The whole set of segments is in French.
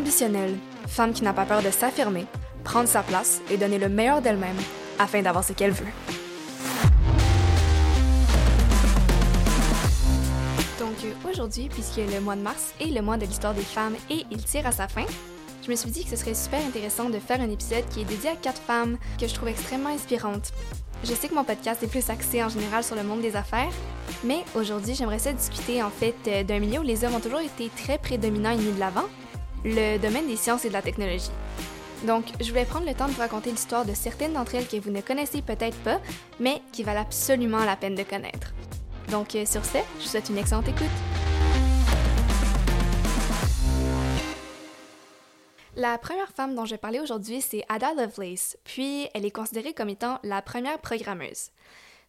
ambitionnelle, femme qui n'a pas peur de s'affirmer, prendre sa place et donner le meilleur d'elle-même afin d'avoir ce qu'elle veut. Donc euh, aujourd'hui, puisque le mois de mars est le mois de l'histoire des femmes et il tire à sa fin, je me suis dit que ce serait super intéressant de faire un épisode qui est dédié à quatre femmes que je trouve extrêmement inspirantes. Je sais que mon podcast est plus axé en général sur le monde des affaires, mais aujourd'hui, j'aimerais ça discuter en fait euh, d'un milieu où les hommes ont toujours été très prédominants et mis de l'avant, le domaine des sciences et de la technologie. Donc, je voulais prendre le temps de vous raconter l'histoire de certaines d'entre elles que vous ne connaissez peut-être pas, mais qui valent absolument la peine de connaître. Donc, euh, sur ce, je vous souhaite une excellente écoute. La première femme dont je vais parler aujourd'hui, c'est Ada Lovelace, puis elle est considérée comme étant la première programmeuse.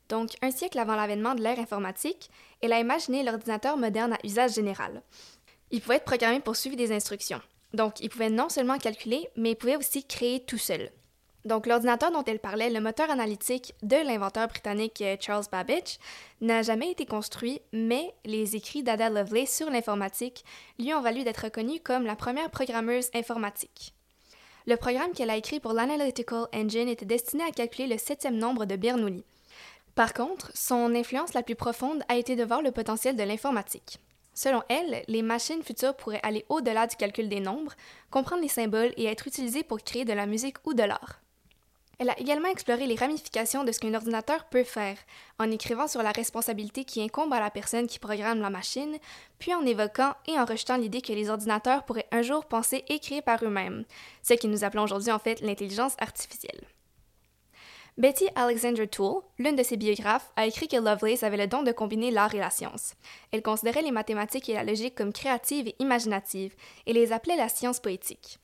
Donc, un siècle avant l'avènement de l'ère informatique, elle a imaginé l'ordinateur moderne à usage général. Il pouvait être programmé pour suivre des instructions. Donc, il pouvait non seulement calculer, mais il pouvait aussi créer tout seul. Donc, l'ordinateur dont elle parlait, le moteur analytique de l'inventeur britannique euh, Charles Babbage, n'a jamais été construit, mais les écrits d'Ada Lovelace sur l'informatique lui ont valu d'être reconnue comme la première programmeuse informatique. Le programme qu'elle a écrit pour l'Analytical Engine était destiné à calculer le septième nombre de Bernoulli. Par contre, son influence la plus profonde a été de voir le potentiel de l'informatique. Selon elle, les machines futures pourraient aller au-delà du calcul des nombres, comprendre les symboles et être utilisées pour créer de la musique ou de l'art. Elle a également exploré les ramifications de ce qu'un ordinateur peut faire, en écrivant sur la responsabilité qui incombe à la personne qui programme la machine, puis en évoquant et en rejetant l'idée que les ordinateurs pourraient un jour penser et créer par eux-mêmes, ce que nous appelons aujourd'hui en fait l'intelligence artificielle. Betty Alexander Toole, l'une de ses biographes, a écrit que Lovelace avait le don de combiner l'art et la science. Elle considérait les mathématiques et la logique comme créatives et imaginatives, et les appelait la science poétique.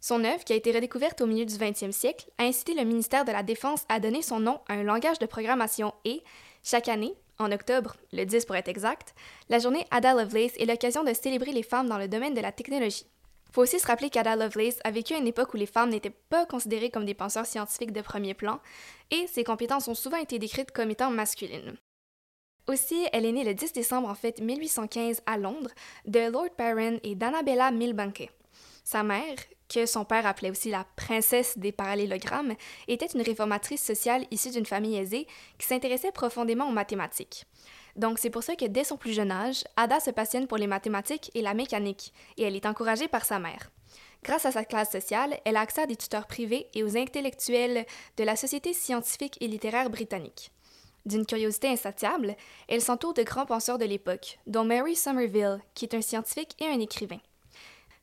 Son œuvre, qui a été redécouverte au milieu du 20e siècle, a incité le ministère de la Défense à donner son nom à un langage de programmation et, chaque année, en octobre, le 10 pour être exact, la journée Ada Lovelace est l'occasion de célébrer les femmes dans le domaine de la technologie. Faut aussi se rappeler qu'Ada Lovelace a vécu à une époque où les femmes n'étaient pas considérées comme des penseurs scientifiques de premier plan, et ses compétences ont souvent été décrites comme étant masculines. Aussi, elle est née le 10 décembre en fait 1815 à Londres de Lord Byron et d'Annabella Milbanke. Sa mère, que son père appelait aussi la princesse des parallélogrammes, était une réformatrice sociale issue d'une famille aisée qui s'intéressait profondément aux mathématiques. Donc c'est pour ça que dès son plus jeune âge, Ada se passionne pour les mathématiques et la mécanique, et elle est encouragée par sa mère. Grâce à sa classe sociale, elle a accès à des tuteurs privés et aux intellectuels de la Société scientifique et littéraire britannique. D'une curiosité insatiable, elle s'entoure de grands penseurs de l'époque, dont Mary Somerville, qui est un scientifique et un écrivain.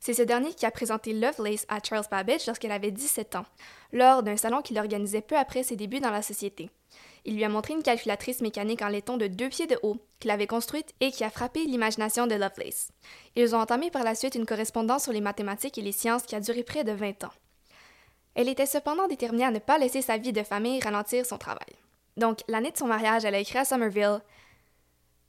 C'est ce dernier qui a présenté Lovelace à Charles Babbage lorsqu'elle avait 17 ans, lors d'un salon qu'il organisait peu après ses débuts dans la société. Il lui a montré une calculatrice mécanique en laiton de deux pieds de haut qu'il avait construite et qui a frappé l'imagination de Lovelace. Ils ont entamé par la suite une correspondance sur les mathématiques et les sciences qui a duré près de 20 ans. Elle était cependant déterminée à ne pas laisser sa vie de famille ralentir son travail. Donc, l'année de son mariage, elle a écrit à Somerville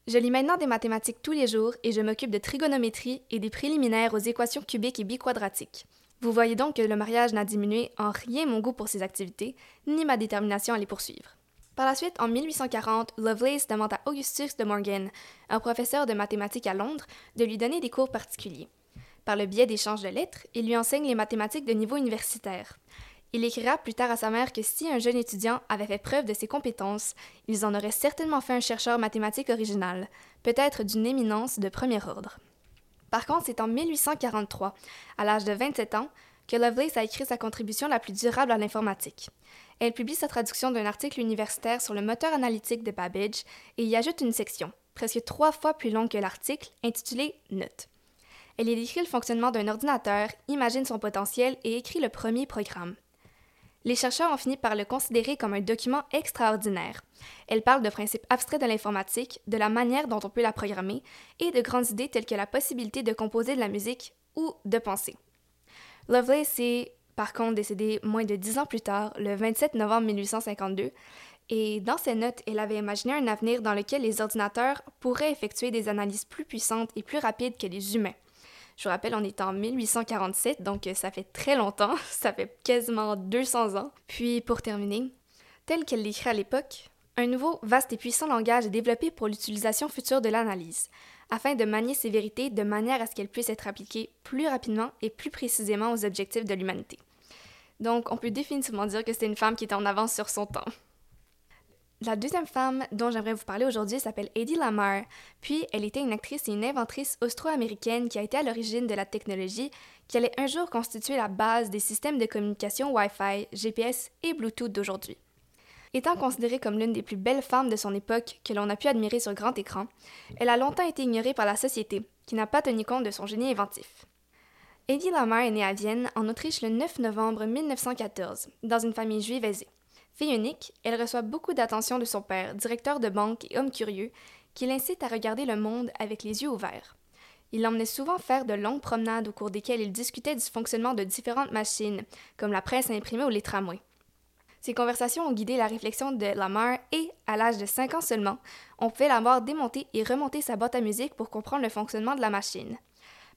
Je lis maintenant des mathématiques tous les jours et je m'occupe de trigonométrie et des préliminaires aux équations cubiques et biquadratiques. Vous voyez donc que le mariage n'a diminué en rien mon goût pour ces activités, ni ma détermination à les poursuivre. Par la suite, en 1840, Lovelace demande à Augustus de Morgan, un professeur de mathématiques à Londres, de lui donner des cours particuliers. Par le biais d'échanges de lettres, il lui enseigne les mathématiques de niveau universitaire. Il écrira plus tard à sa mère que si un jeune étudiant avait fait preuve de ses compétences, ils en auraient certainement fait un chercheur mathématique original, peut-être d'une éminence de premier ordre. Par contre, c'est en 1843, à l'âge de 27 ans, que Lovelace a écrit sa contribution la plus durable à l'informatique. Elle publie sa traduction d'un article universitaire sur le moteur analytique de Babbage et y ajoute une section, presque trois fois plus longue que l'article, intitulée Notes. Elle y décrit le fonctionnement d'un ordinateur, imagine son potentiel et écrit le premier programme. Les chercheurs ont fini par le considérer comme un document extraordinaire. Elle parle de principes abstraits de l'informatique, de la manière dont on peut la programmer et de grandes idées telles que la possibilité de composer de la musique ou de penser. Lovelace par contre décédée moins de dix ans plus tard, le 27 novembre 1852, et dans ses notes, elle avait imaginé un avenir dans lequel les ordinateurs pourraient effectuer des analyses plus puissantes et plus rapides que les humains. Je vous rappelle, on est en 1847, donc ça fait très longtemps, ça fait quasiment 200 ans. Puis pour terminer, tel qu'elle l'écrit à l'époque, Un nouveau, vaste et puissant langage est développé pour l'utilisation future de l'analyse, afin de manier ces vérités de manière à ce qu'elles puissent être appliquées plus rapidement et plus précisément aux objectifs de l'humanité. Donc, on peut définitivement dire que c'est une femme qui était en avance sur son temps. La deuxième femme dont j'aimerais vous parler aujourd'hui s'appelle Eddie Lamar, puis elle était une actrice et une inventrice austro-américaine qui a été à l'origine de la technologie qui allait un jour constituer la base des systèmes de communication Wi-Fi, GPS et Bluetooth d'aujourd'hui. Étant considérée comme l'une des plus belles femmes de son époque que l'on a pu admirer sur grand écran, elle a longtemps été ignorée par la société, qui n'a pas tenu compte de son génie inventif. Eddie Lamar est née à Vienne, en Autriche, le 9 novembre 1914, dans une famille juive aisée. Fille unique, elle reçoit beaucoup d'attention de son père, directeur de banque et homme curieux, qui l'incite à regarder le monde avec les yeux ouverts. Il l'emmenait souvent faire de longues promenades au cours desquelles il discutait du fonctionnement de différentes machines, comme la presse imprimée ou les tramways. Ces conversations ont guidé la réflexion de Lamar et, à l'âge de 5 ans seulement, on pouvait la voir démonter et remonter sa boîte à musique pour comprendre le fonctionnement de la machine.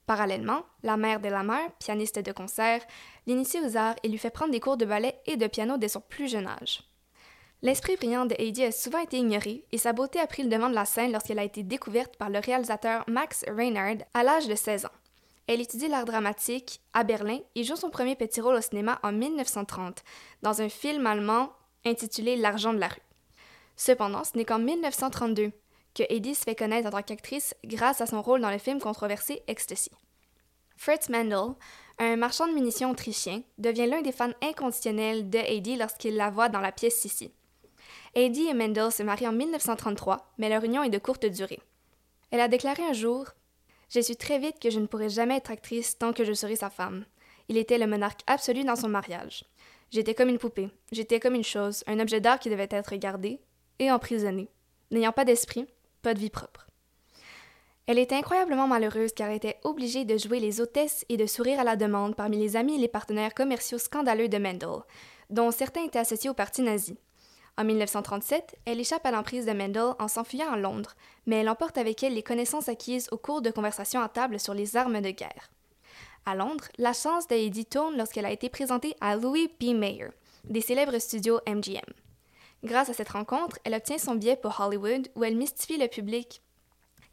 Parallèlement, la mère de Lamar, pianiste de concert, l'initie aux arts et lui fait prendre des cours de ballet et de piano dès son plus jeune âge. L'esprit brillant de Heidi a souvent été ignoré et sa beauté a pris le devant de la scène lorsqu'elle a été découverte par le réalisateur Max Reinhardt à l'âge de 16 ans. Elle étudie l'art dramatique à Berlin et joue son premier petit rôle au cinéma en 1930 dans un film allemand intitulé L'argent de la rue. Cependant, ce n'est qu'en 1932 que Heidi se fait connaître en tant qu'actrice grâce à son rôle dans le film controversé Ecstasy. Fritz Mendel, un marchand de munitions autrichien, devient l'un des fans inconditionnels de Heidi lorsqu'il la voit dans la pièce Sissi. Heidi et Mendel se marient en 1933, mais leur union est de courte durée. Elle a déclaré un jour J'ai su très vite que je ne pourrais jamais être actrice tant que je serai sa femme. Il était le monarque absolu dans son mariage. J'étais comme une poupée, j'étais comme une chose, un objet d'art qui devait être gardé et emprisonné. N'ayant pas d'esprit, pas de vie propre. Elle était incroyablement malheureuse car elle était obligée de jouer les hôtesses et de sourire à la demande parmi les amis et les partenaires commerciaux scandaleux de Mendel, dont certains étaient associés au parti nazi. En 1937, elle échappe à l'emprise de Mendel en s'enfuyant à Londres, mais elle emporte avec elle les connaissances acquises au cours de conversations à table sur les armes de guerre. À Londres, la chance de tourne lorsqu'elle a été présentée à Louis B. Mayer, des célèbres studios MGM. Grâce à cette rencontre, elle obtient son billet pour Hollywood où elle mystifie le public.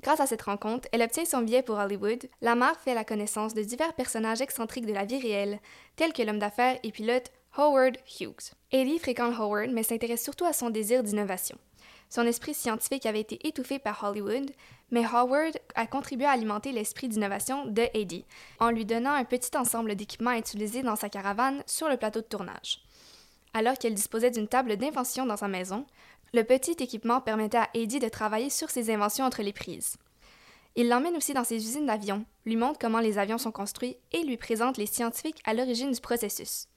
Grâce à cette rencontre, elle obtient son billet pour Hollywood. Lamar fait la connaissance de divers personnages excentriques de la vie réelle, tels que l'homme d'affaires et pilote Howard Hughes. Ellie fréquente Howard, mais s'intéresse surtout à son désir d'innovation. Son esprit scientifique avait été étouffé par Hollywood, mais Howard a contribué à alimenter l'esprit d'innovation de Eddie, en lui donnant un petit ensemble d'équipements à utiliser dans sa caravane sur le plateau de tournage. Alors qu'elle disposait d'une table d'invention dans sa maison, le petit équipement permettait à Eddie de travailler sur ses inventions entre les prises. Il l'emmène aussi dans ses usines d'avions, lui montre comment les avions sont construits et lui présente les scientifiques à l'origine du processus.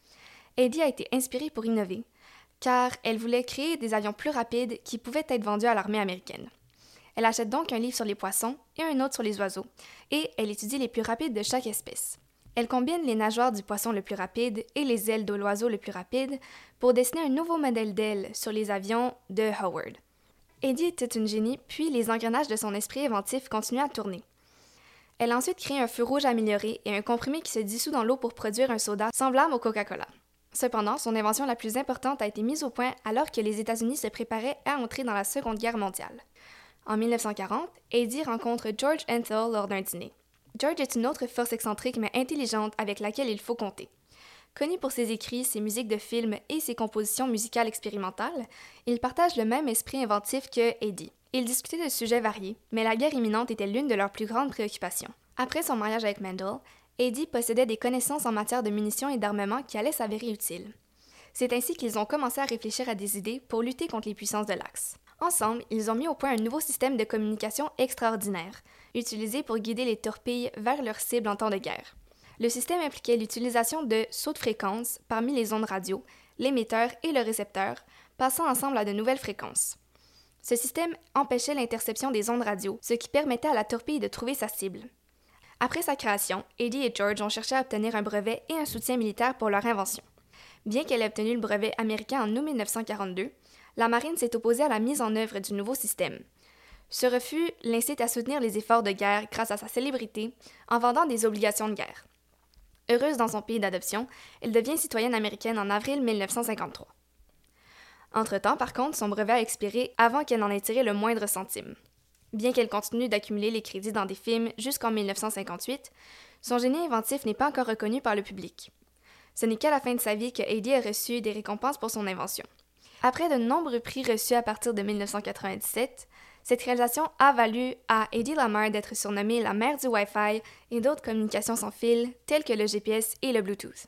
Eddie a été inspirée pour innover, car elle voulait créer des avions plus rapides qui pouvaient être vendus à l'armée américaine. Elle achète donc un livre sur les poissons et un autre sur les oiseaux, et elle étudie les plus rapides de chaque espèce. Elle combine les nageoires du poisson le plus rapide et les ailes de l'oiseau le plus rapide pour dessiner un nouveau modèle d'aile sur les avions de Howard. Eddie était une génie, puis les engrenages de son esprit inventif continuaient à tourner. Elle a ensuite créé un feu rouge amélioré et un comprimé qui se dissout dans l'eau pour produire un soda semblable au Coca-Cola. Cependant, son invention la plus importante a été mise au point alors que les États-Unis se préparaient à entrer dans la Seconde Guerre mondiale. En 1940, Eddie rencontre George Antheil lors d'un dîner. George est une autre force excentrique mais intelligente avec laquelle il faut compter. Connu pour ses écrits, ses musiques de films et ses compositions musicales expérimentales, il partage le même esprit inventif que Eddie. Ils discutaient de sujets variés, mais la guerre imminente était l'une de leurs plus grandes préoccupations. Après son mariage avec Mendel, Eddie possédait des connaissances en matière de munitions et d'armement qui allaient s'avérer utiles. C'est ainsi qu'ils ont commencé à réfléchir à des idées pour lutter contre les puissances de l'Axe. Ensemble, ils ont mis au point un nouveau système de communication extraordinaire, utilisé pour guider les torpilles vers leurs cibles en temps de guerre. Le système impliquait l'utilisation de sauts de fréquence parmi les ondes radio, l'émetteur et le récepteur, passant ensemble à de nouvelles fréquences. Ce système empêchait l'interception des ondes radio, ce qui permettait à la torpille de trouver sa cible. Après sa création, Eddie et George ont cherché à obtenir un brevet et un soutien militaire pour leur invention. Bien qu'elle ait obtenu le brevet américain en août 1942, la marine s'est opposée à la mise en œuvre du nouveau système. Ce refus l'incite à soutenir les efforts de guerre grâce à sa célébrité en vendant des obligations de guerre. Heureuse dans son pays d'adoption, elle devient citoyenne américaine en avril 1953. Entre-temps, par contre, son brevet a expiré avant qu'elle n'en ait tiré le moindre centime. Bien qu'elle continue d'accumuler les crédits dans des films jusqu'en 1958, son génie inventif n'est pas encore reconnu par le public. Ce n'est qu'à la fin de sa vie que Heidi a reçu des récompenses pour son invention. Après de nombreux prix reçus à partir de 1997, cette réalisation a valu à Eddie Lamar d'être surnommée la mère du Wi-Fi et d'autres communications sans fil, telles que le GPS et le Bluetooth.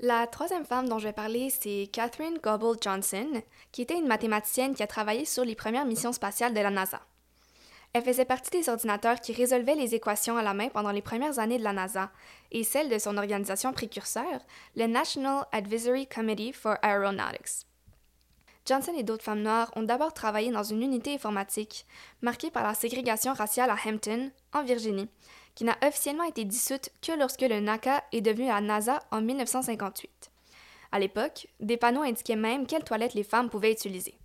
La troisième femme dont je vais parler, c'est Catherine Goble Johnson, qui était une mathématicienne qui a travaillé sur les premières missions spatiales de la NASA. Elle faisait partie des ordinateurs qui résolvaient les équations à la main pendant les premières années de la NASA et celle de son organisation précurseur, le National Advisory Committee for Aeronautics. Johnson et d'autres femmes noires ont d'abord travaillé dans une unité informatique marquée par la ségrégation raciale à Hampton, en Virginie, qui n'a officiellement été dissoute que lorsque le NACA est devenu la NASA en 1958. À l'époque, des panneaux indiquaient même quelles toilettes les femmes pouvaient utiliser.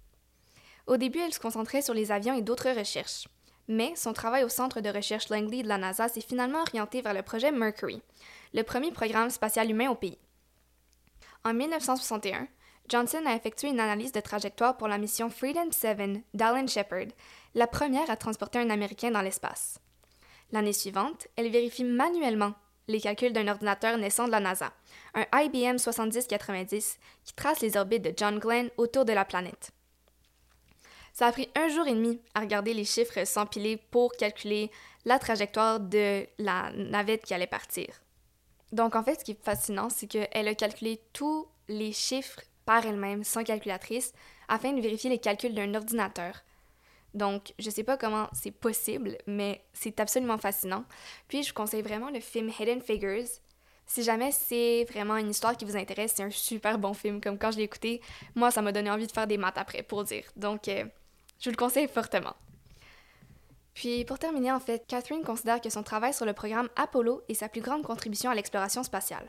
Au début, elle se concentrait sur les avions et d'autres recherches. Mais son travail au centre de recherche Langley de la NASA s'est finalement orienté vers le projet Mercury, le premier programme spatial humain au pays. En 1961, Johnson a effectué une analyse de trajectoire pour la mission Freedom 7 d'Alan Shepard, la première à transporter un Américain dans l'espace. L'année suivante, elle vérifie manuellement les calculs d'un ordinateur naissant de la NASA, un IBM 7090 qui trace les orbites de John Glenn autour de la planète. Ça a pris un jour et demi à regarder les chiffres s'empiler pour calculer la trajectoire de la navette qui allait partir. Donc en fait, ce qui est fascinant, c'est qu'elle a calculé tous les chiffres par elle-même, sans calculatrice, afin de vérifier les calculs d'un ordinateur. Donc, je sais pas comment c'est possible, mais c'est absolument fascinant. Puis, je vous conseille vraiment le film Hidden Figures. Si jamais c'est vraiment une histoire qui vous intéresse, c'est un super bon film. Comme quand je l'ai écouté, moi, ça m'a donné envie de faire des maths après, pour dire. Donc, euh, je vous le conseille fortement. Puis pour terminer, en fait, Catherine considère que son travail sur le programme Apollo est sa plus grande contribution à l'exploration spatiale.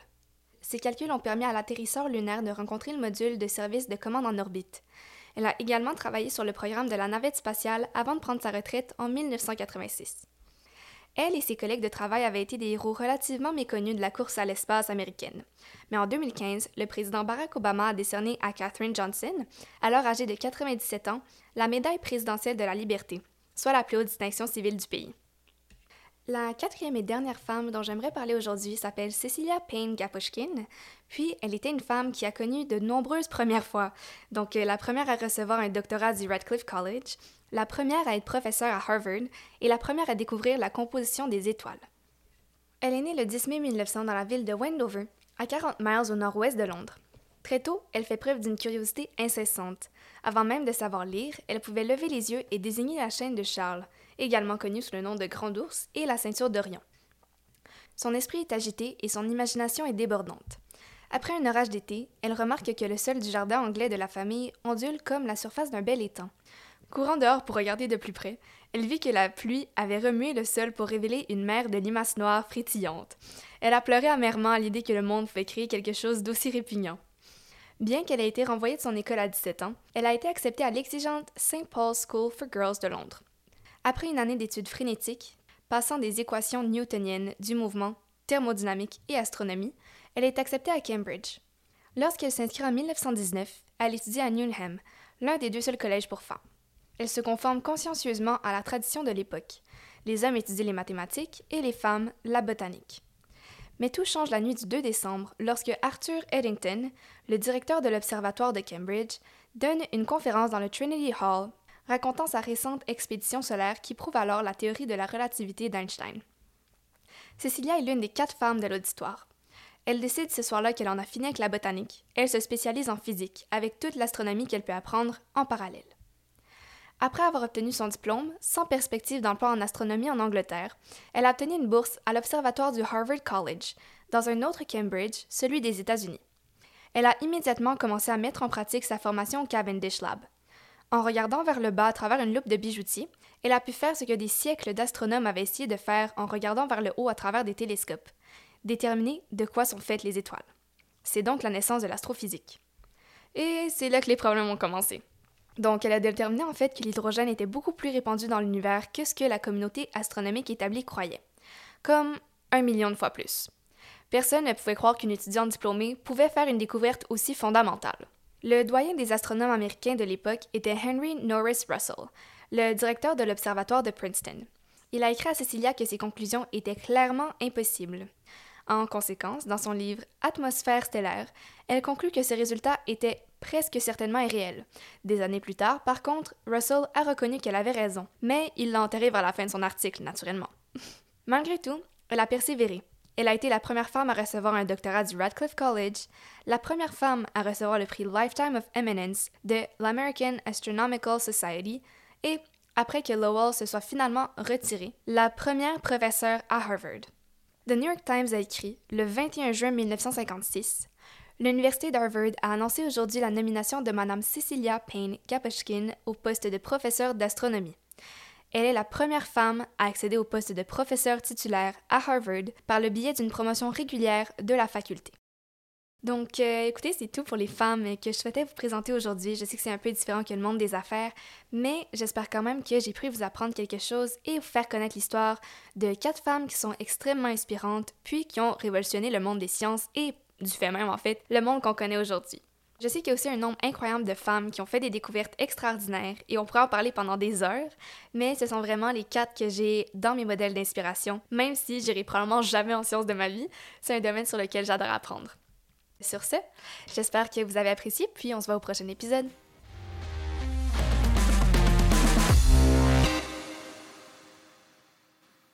Ses calculs ont permis à l'atterrisseur lunaire de rencontrer le module de service de commande en orbite. Elle a également travaillé sur le programme de la navette spatiale avant de prendre sa retraite en 1986. Elle et ses collègues de travail avaient été des héros relativement méconnus de la course à l'espace américaine. Mais en 2015, le président Barack Obama a décerné à Katherine Johnson, alors âgée de 97 ans, la médaille présidentielle de la liberté, soit la plus haute distinction civile du pays. La quatrième et dernière femme dont j'aimerais parler aujourd'hui s'appelle Cecilia Payne Gaposchkin, puis elle était une femme qui a connu de nombreuses premières fois. Donc euh, la première à recevoir un doctorat du Radcliffe College, la première à être professeure à Harvard et la première à découvrir la composition des étoiles. Elle est née le 10 mai 1900 dans la ville de Wendover, à 40 miles au nord-ouest de Londres. Très tôt, elle fait preuve d'une curiosité incessante. Avant même de savoir lire, elle pouvait lever les yeux et désigner la chaîne de Charles, également connue sous le nom de Grand Ours, et la ceinture d'Orion. Son esprit est agité et son imagination est débordante. Après un orage d'été, elle remarque que le sol du jardin anglais de la famille ondule comme la surface d'un bel étang. Courant dehors pour regarder de plus près, elle vit que la pluie avait remué le sol pour révéler une mer de limaces noires frétillantes. Elle a pleuré amèrement à l'idée que le monde pouvait créer quelque chose d'aussi répugnant. Bien qu'elle ait été renvoyée de son école à 17 ans, elle a été acceptée à l'exigeante St. Paul's School for Girls de Londres. Après une année d'études frénétiques, passant des équations newtoniennes du mouvement, thermodynamique et astronomie, elle est acceptée à Cambridge. Lorsqu'elle s'inscrit en 1919, elle étudie à Newnham, l'un des deux seuls collèges pour femmes. Elle se conforme consciencieusement à la tradition de l'époque. Les hommes étudient les mathématiques et les femmes la botanique. Mais tout change la nuit du 2 décembre lorsque Arthur Eddington, le directeur de l'Observatoire de Cambridge, donne une conférence dans le Trinity Hall racontant sa récente expédition solaire qui prouve alors la théorie de la relativité d'Einstein. Cecilia est l'une des quatre femmes de l'auditoire. Elle décide ce soir-là qu'elle en a fini avec la botanique. Elle se spécialise en physique, avec toute l'astronomie qu'elle peut apprendre en parallèle. Après avoir obtenu son diplôme, sans perspective d'emploi en astronomie en Angleterre, elle a obtenu une bourse à l'Observatoire du Harvard College, dans un autre Cambridge, celui des États-Unis. Elle a immédiatement commencé à mettre en pratique sa formation au Cavendish Lab. En regardant vers le bas à travers une loupe de bijoutier, elle a pu faire ce que des siècles d'astronomes avaient essayé de faire en regardant vers le haut à travers des télescopes, déterminer de quoi sont faites les étoiles. C'est donc la naissance de l'astrophysique. Et c'est là que les problèmes ont commencé. Donc, elle a déterminé en fait que l'hydrogène était beaucoup plus répandu dans l'univers que ce que la communauté astronomique établie croyait, comme un million de fois plus. Personne ne pouvait croire qu'une étudiante diplômée pouvait faire une découverte aussi fondamentale. Le doyen des astronomes américains de l'époque était Henry Norris Russell, le directeur de l'observatoire de Princeton. Il a écrit à Cecilia que ses conclusions étaient clairement impossibles. En conséquence, dans son livre Atmosphère stellaire, elle conclut que ces résultats étaient presque certainement irréels. Des années plus tard, par contre, Russell a reconnu qu'elle avait raison, mais il l'a enterrée vers la fin de son article, naturellement. Malgré tout, elle a persévéré. Elle a été la première femme à recevoir un doctorat du Radcliffe College, la première femme à recevoir le prix Lifetime of Eminence de l'American Astronomical Society et, après que Lowell se soit finalement retirée, la première professeure à Harvard. The New York Times a écrit, le 21 juin 1956, L'Université d'Harvard a annoncé aujourd'hui la nomination de Mme Cecilia Payne Kapushkin au poste de professeur d'astronomie. Elle est la première femme à accéder au poste de professeur titulaire à Harvard par le biais d'une promotion régulière de la faculté. Donc, euh, écoutez, c'est tout pour les femmes que je souhaitais vous présenter aujourd'hui. Je sais que c'est un peu différent que le monde des affaires, mais j'espère quand même que j'ai pu vous apprendre quelque chose et vous faire connaître l'histoire de quatre femmes qui sont extrêmement inspirantes, puis qui ont révolutionné le monde des sciences et, du fait même en fait, le monde qu'on connaît aujourd'hui. Je sais qu'il y a aussi un nombre incroyable de femmes qui ont fait des découvertes extraordinaires et on pourrait en parler pendant des heures, mais ce sont vraiment les quatre que j'ai dans mes modèles d'inspiration, même si j'irai probablement jamais en sciences de ma vie. C'est un domaine sur lequel j'adore apprendre. Sur ce, j'espère que vous avez apprécié, puis on se voit au prochain épisode.